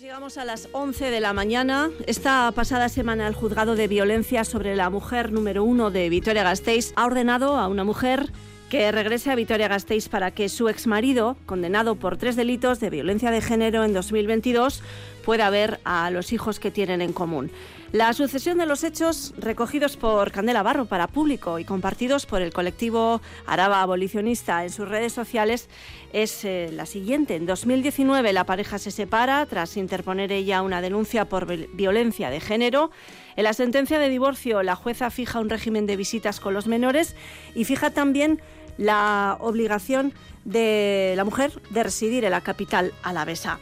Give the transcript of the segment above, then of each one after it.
Llegamos a las 11 de la mañana. Esta pasada semana el juzgado de violencia sobre la mujer número uno de Vitoria-Gasteiz ha ordenado a una mujer que regrese a Vitoria-Gasteiz para que su exmarido, condenado por tres delitos de violencia de género en 2022, pueda ver a los hijos que tienen en común. La sucesión de los hechos recogidos por Candela Barro para público y compartidos por el colectivo Araba Abolicionista en sus redes sociales es eh, la siguiente. En 2019 la pareja se separa tras interponer ella una denuncia por violencia de género. En la sentencia de divorcio la jueza fija un régimen de visitas con los menores y fija también la obligación de la mujer de residir en la capital alavesa.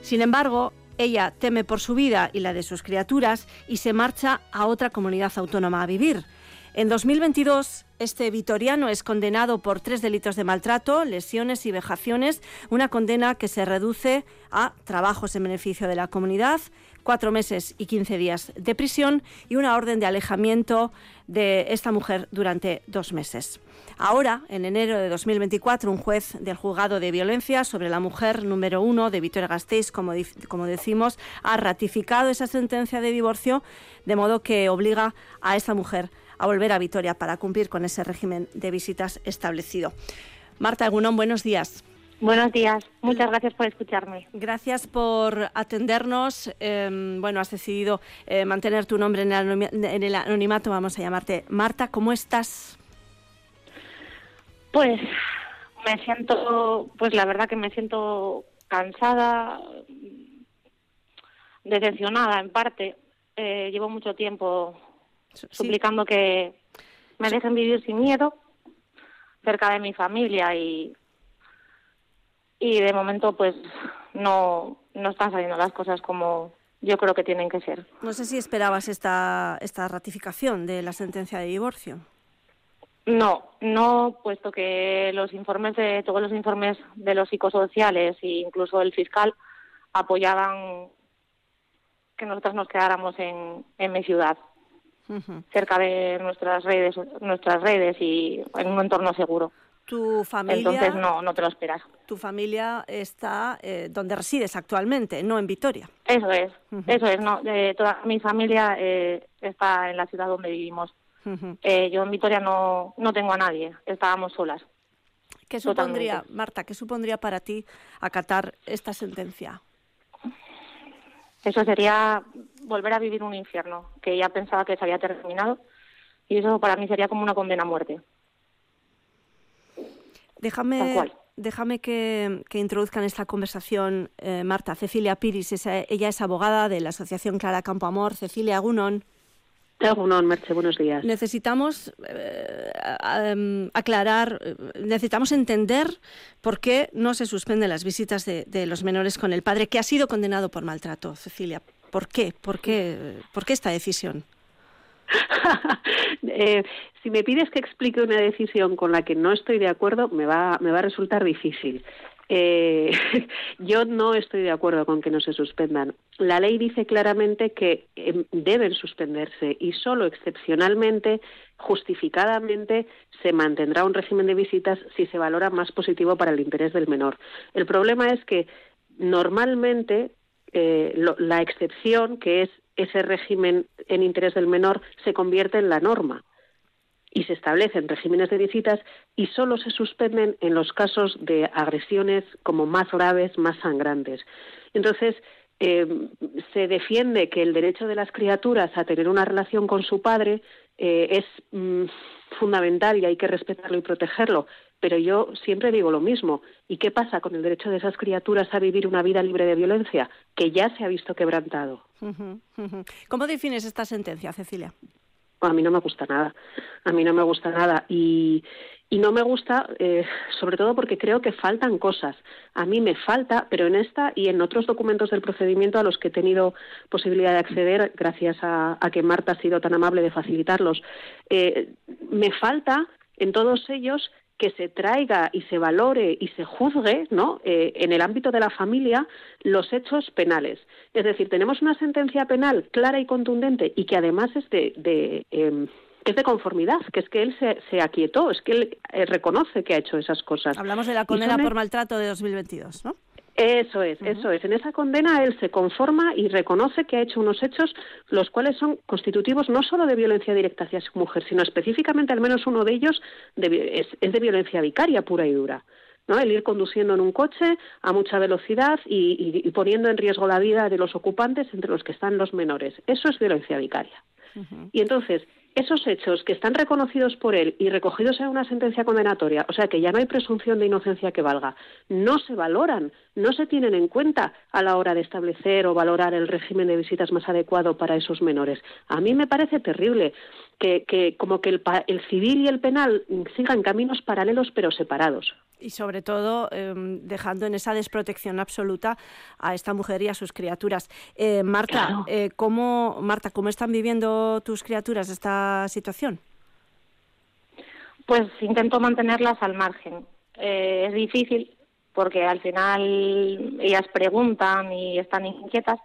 Sin embargo, ella teme por su vida y la de sus criaturas y se marcha a otra comunidad autónoma a vivir. En 2022, este vitoriano es condenado por tres delitos de maltrato, lesiones y vejaciones, una condena que se reduce a trabajos en beneficio de la comunidad, cuatro meses y quince días de prisión y una orden de alejamiento de esta mujer durante dos meses. Ahora, en enero de 2024, un juez del juzgado de violencia sobre la mujer número uno de Vitoria-Gasteiz, como, como decimos, ha ratificado esa sentencia de divorcio, de modo que obliga a esta mujer a volver a Vitoria para cumplir con ese régimen de visitas establecido. Marta Agunón, buenos días. Buenos días, muchas gracias por escucharme. Gracias por atendernos. Em, bueno, has decidido eh, mantener tu nombre en el, anonimato, vamos a llamarte Marta. ¿Cómo estás? Pues me siento, pues la verdad que me siento cansada, decepcionada en parte. Eh, llevo mucho tiempo suplicando que me dejen vivir sin miedo cerca de mi familia y y de momento pues no, no están saliendo las cosas como yo creo que tienen que ser. No sé si esperabas esta, esta ratificación de la sentencia de divorcio. No, no, puesto que los informes de todos los informes de los psicosociales e incluso el fiscal apoyaban que nosotros nos quedáramos en, en mi ciudad, cerca de nuestras redes, nuestras redes y en un entorno seguro. Tu familia. Entonces no, no te lo esperas. Tu familia está eh, donde resides actualmente, no en Vitoria. Eso es, eso es. No, eh, toda mi familia eh, está en la ciudad donde vivimos. Eh, yo en Vitoria no, no tengo a nadie, estábamos solas. ¿Qué supondría, Marta, qué supondría para ti acatar esta sentencia? Eso sería volver a vivir un infierno, que ya pensaba que se había terminado, y eso para mí sería como una condena a muerte. Déjame, déjame que, que, introduzca en esta conversación eh, Marta, Cecilia Piris. ella es abogada de la Asociación Clara Campo Amor. Cecilia Agunón. Agunón, Merche, buenos días. Necesitamos eh, em, aclarar, eh, necesitamos entender por qué no se suspenden las visitas de, de, los menores con el padre que ha sido condenado por maltrato. Cecilia, ¿por qué? ¿Por qué, por qué esta decisión? eh, si me pides que explique una decisión con la que no estoy de acuerdo, me va, me va a resultar difícil. Eh, yo no estoy de acuerdo con que no se suspendan. La ley dice claramente que eh, deben suspenderse y solo excepcionalmente, justificadamente, se mantendrá un régimen de visitas si se valora más positivo para el interés del menor. El problema es que normalmente eh, lo, la excepción, que es ese régimen en interés del menor se convierte en la norma y se establecen regímenes de visitas y solo se suspenden en los casos de agresiones como más graves, más sangrantes. Entonces, eh, se defiende que el derecho de las criaturas a tener una relación con su padre eh, es mm, fundamental y hay que respetarlo y protegerlo, pero yo siempre digo lo mismo. ¿Y qué pasa con el derecho de esas criaturas a vivir una vida libre de violencia, que ya se ha visto quebrantado? ¿Cómo defines esta sentencia, Cecilia? A mí no me gusta nada. A mí no me gusta nada. Y, y no me gusta, eh, sobre todo porque creo que faltan cosas. A mí me falta, pero en esta y en otros documentos del procedimiento a los que he tenido posibilidad de acceder, gracias a, que Marta ha sido tan amable de facilitarlos, eh, me falta en todos ellos que se traiga y se valore y se juzgue ¿no? Eh, en el ámbito de la familia los hechos penales. Es decir, tenemos una sentencia penal clara y contundente y que además es de, em, es de conformidad, que es que él se, se aquietó, es que él eh, reconoce que ha hecho esas cosas. Hablamos de la condena por maltrato de 2022, ¿no? Eso es, eso es. En esa condena él se conforma y reconoce que ha hecho unos hechos los cuales son constitutivos no solo de violencia directa hacia su mujer, sino específicamente al menos uno de ellos es, de violencia vicaria pura y dura. ¿no? El ir conduciendo en un coche a mucha velocidad y, poniendo en riesgo la vida de los ocupantes, entre los que están los menores. Eso es violencia vicaria. Y entonces, esos hechos que están reconocidos por él y recogidos en una sentencia condenatoria, o sea que ya no hay presunción de inocencia que valga, no se valoran, no se tienen en cuenta a la hora de establecer o valorar el régimen de visitas más adecuado para esos menores. A mí me parece terrible que, que como que el, el civil y el penal sigan caminos paralelos pero separados y sobre todo em, dejando en esa desprotección absoluta a esta mujer y a sus criaturas. Eh, Marta, eh, ¿cómo, Marta, ¿cómo están viviendo tus criaturas esta situación? Pues intento mantenerlas al margen. Eh, es difícil porque al final ellas preguntan y están inquietas,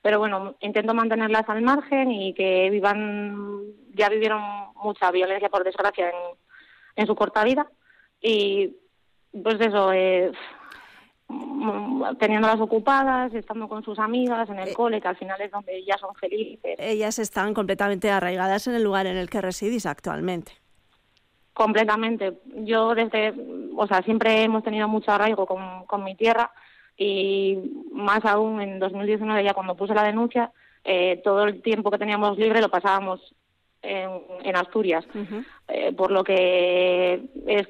pero bueno, intento mantenerlas al margen y que vivan, ya vivieron mucha violencia por desgracia en, en su corta vida y pues eso, eh, teniéndolas ocupadas, estando con sus amigas en el eh, cole, que al final es donde ellas son felices. Ellas están completamente arraigadas en el lugar en el que residís actualmente. Completamente. Yo desde, o sea, siempre hemos tenido mucho arraigo con, con mi tierra y más aún en 2019 ya cuando puse la denuncia, eh, todo el tiempo que teníamos libre lo pasábamos en, Asturias, eh, por lo que es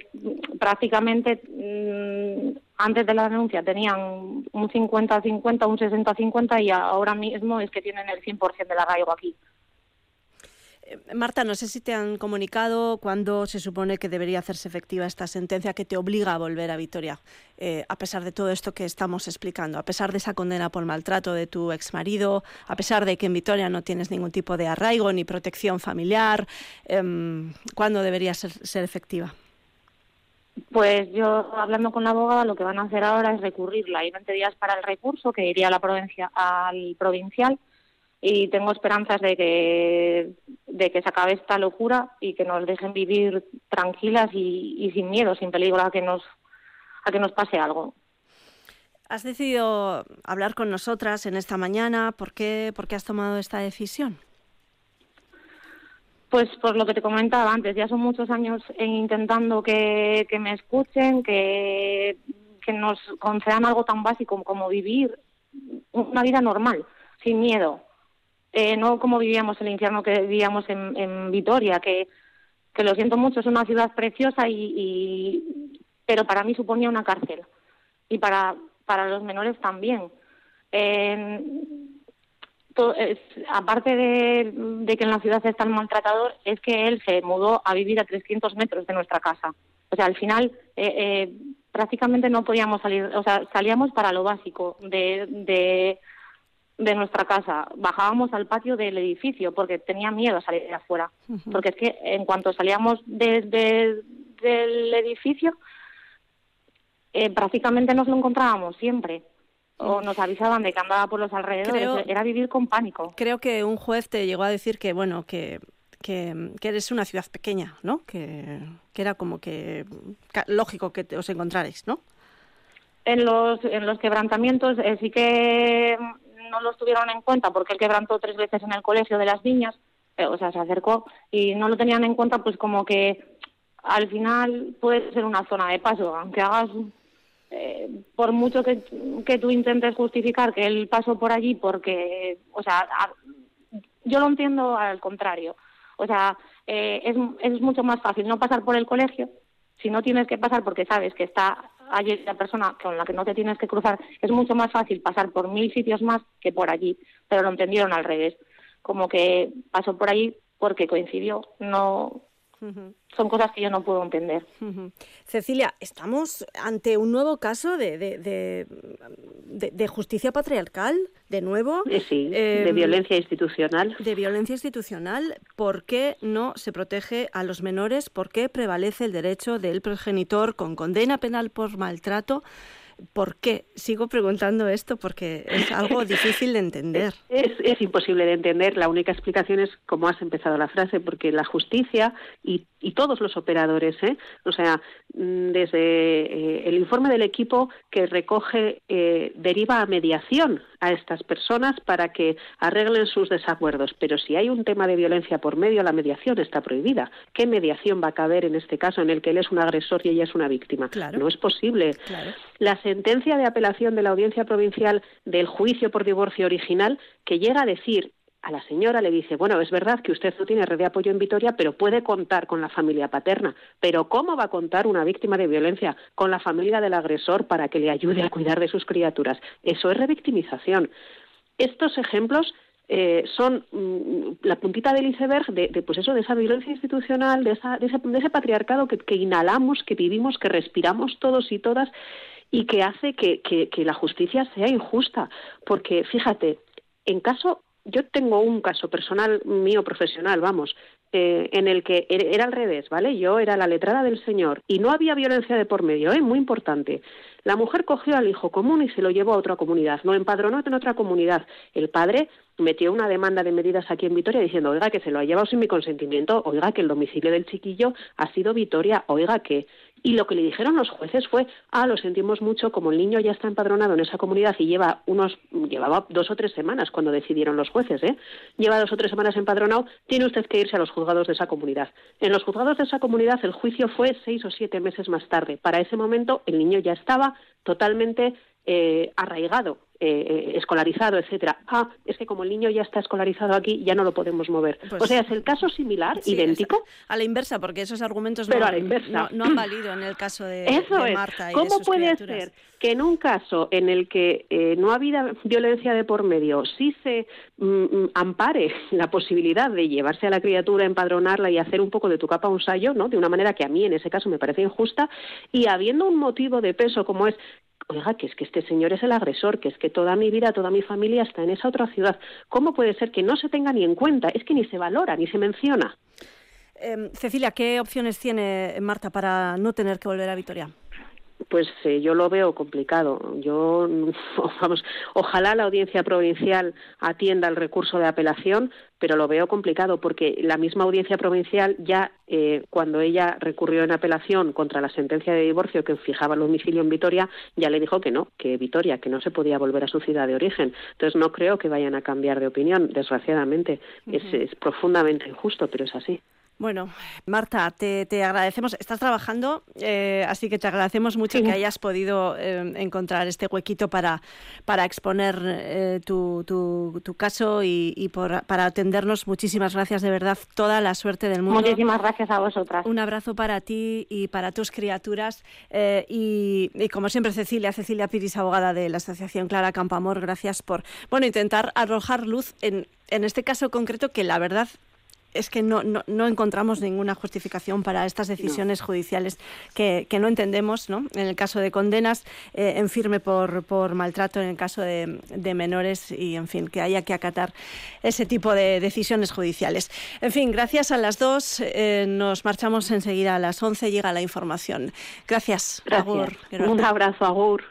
prácticamente mm, antes de la denuncia tenían un 50-50, un 60-50 y ahora mismo es que tienen el 100% del arraigo aquí. Marta, no sé si te han comunicado cuándo se supone que debería hacerse efectiva esta sentencia que te obliga a volver a Vitoria, eh, a pesar de todo esto que estamos explicando, a pesar de esa condena por maltrato de tu exmarido, a pesar de que en Vitoria no tienes ningún tipo de arraigo ni protección familiar, em, ¿cuándo debería ser, ser efectiva? Pues yo, hablando con la abogada, lo que van a hacer ahora es recurrirla. Hay 20 días para el recurso que iría a la provincia, al provincial y tengo esperanzas de que, de que se acabe esta locura y que nos dejen vivir tranquilas y, sin miedo, sin peligro a que nos, a que nos pase algo. Has decidido hablar con nosotras en esta mañana. ¿Por qué, por qué has tomado esta decisión? Pues por lo que te comentaba antes, ya son muchos años intentando que, que me escuchen, que, que nos concedan algo tan básico como vivir una vida normal, sin miedo, eh, no como vivíamos el infierno que vivíamos en, Vitoria, que, lo siento mucho, es una ciudad preciosa, y, pero para mí suponía una cárcel y para, para los menores también. aparte de, que en la ciudad está el maltratador, es que él se mudó a vivir a 300 metros de nuestra casa. O sea, al final eh, eh, prácticamente no podíamos salir, o sea, salíamos para lo básico de nuestra casa, bajábamos al patio del edificio porque tenía miedo a salir de afuera. Porque es que en cuanto salíamos desde del edificio, eh, prácticamente nos lo encontrábamos siempre. O nos avisaban de que andaba por los alrededores. Era vivir con pánico. Creo que un juez te llegó a decir que, bueno, que, que, eres una ciudad pequeña, ¿no? Que, que era como que lógico que os encontrarais, ¿no? En los, en los quebrantamientos eh, sí que no los tuvieron en cuenta porque él quebrantó tres veces en el colegio de las niñas, eh, o sea, se acercó y no lo tenían en cuenta, pues como que al final puede ser una zona de paso, aunque hagas, eh, por mucho que, que tú intentes justificar que él pasó por allí, porque, o sea, yo lo entiendo al contrario. O sea, eh, es, es mucho más fácil no pasar por el colegio si no tienes que pasar porque sabes que está allí la persona con la que no te tienes que cruzar, es mucho más fácil pasar por mil sitios más que por allí, pero lo entendieron al revés, como que pasó por allí porque coincidió, no son cosas que yo no puedo entender. Cecilia, estamos ante un nuevo caso de, de, justicia patriarcal, de nuevo. Eh, de em, violencia institucional. De violencia institucional. ¿Por qué no se protege a los menores? ¿Por qué prevalece el derecho del progenitor con condena penal por maltrato? ¿Por qué? Sigo preguntando esto porque es algo difícil de entender. Es, es, imposible de entender. La única explicación es cómo has empezado la frase, porque la justicia y, y todos los operadores, ¿eh? o sea, desde eh, el informe del equipo que recoge eh, deriva a mediación a estas personas para que arreglen sus desacuerdos. Pero si hay un tema de violencia por medio, la mediación está prohibida. ¿Qué mediación va a caber en este caso en el que él es un agresor y ella es una víctima? No es posible. La sentencia de apelación de la Audiencia Provincial del juicio por divorcio original que llega a decir a la señora le dice, bueno, es verdad que usted no tiene red de apoyo en Vitoria, pero puede contar con la familia paterna. Pero ¿cómo va a contar una víctima de violencia con la familia del agresor para que le ayude a cuidar de sus criaturas? Eso es revictimización. Estos ejemplos eh, son mm, la puntita del iceberg de, pues eso, de esa violencia institucional, de, ese, patriarcado que, inhalamos, que vivimos, que respiramos todos y todas y que hace que la justicia sea injusta. Porque, fíjate, en caso yo tengo un caso personal mío profesional, vamos, eh, en el que er, era al revés, ¿vale? Yo era la letrada del señor y no había violencia de por medio, ¿eh? Muy importante. La mujer cogió al hijo común y se lo llevó a otra comunidad, no empadronó en otra comunidad. El padre metió una demanda de medidas aquí en Vitoria diciendo, oiga, que se lo ha llevado sin mi consentimiento, oiga, que el domicilio del chiquillo ha sido Vitoria, oiga, que y lo que le dijeron los jueces fue, ah, lo sentimos mucho, como el niño ya está empadronado en esa comunidad y lleva unos, llevaba dos o tres semanas cuando decidieron los jueces, ¿eh? Lleva dos o tres semanas empadronado, tiene usted que irse a los juzgados de esa comunidad. En los juzgados de esa comunidad el juicio fue seis o siete meses más tarde. Para ese momento el niño ya estaba totalmente eh, arraigado eh, eh, escolarizado, etcétera. Ah, es que como el niño ya está escolarizado aquí, ya no lo podemos mover. Pues o sea, es el caso similar, idéntico. A la inversa, porque esos argumentos no, han valido en el caso de, Eso Marta. Es. ¿Cómo puede ser que en un caso en el que eh, no ha habido violencia de por medio, sí se mm, mm, ampare la posibilidad de llevarse a la criatura, empadronarla y hacer un poco de tu capa un sayo, ¿no? De una manera que a mí en ese caso me parece injusta, y habiendo un motivo de peso como es oiga, que es que este señor es el agresor, que es que toda mi vida, toda mi familia está en esa otra ciudad. ¿Cómo puede ser que no se tenga ni en cuenta? Es que ni se valora, ni se menciona. Em, Cecilia, ¿qué opciones tiene Marta para no tener que volver a Vitoria? Pues eh, yo lo veo complicado. Yo, vamos, ojalá la audiencia provincial atienda el recurso de apelación, pero lo veo complicado porque la misma audiencia provincial ya, eh, cuando ella recurrió en apelación contra la sentencia de divorcio que fijaba el domicilio en Vitoria, ya le dijo que no, que Vitoria, que no se podía volver a su ciudad de origen. Entonces no creo que vayan a cambiar de opinión, desgraciadamente. es profundamente injusto, pero es así. Bueno, Marta, te, agradecemos. Estás trabajando, eh, así que te agradecemos mucho que hayas podido eh, encontrar este huequito para, para exponer eh, tu, tu, caso y, por, para atendernos. Muchísimas gracias, de verdad. Toda la suerte del mundo. Muchísimas gracias a vosotras. Un abrazo para ti y para tus criaturas. Y, y, como siempre, Cecilia, Cecilia Piris, abogada de la Asociación Clara Campamor, gracias por bueno intentar arrojar luz en, en este caso concreto que la verdad es que no, no, no, encontramos ninguna justificación para estas decisiones judiciales que, que, no entendemos, ¿no? En el caso de condenas eh, en firme por, por, maltrato, en el caso de, de, menores y, en fin, que haya que acatar ese tipo de decisiones judiciales. En fin, gracias a las dos. Eh, nos marchamos enseguida a las 11. Llega la información. Gracias. gracias. Un abrazo, Agur.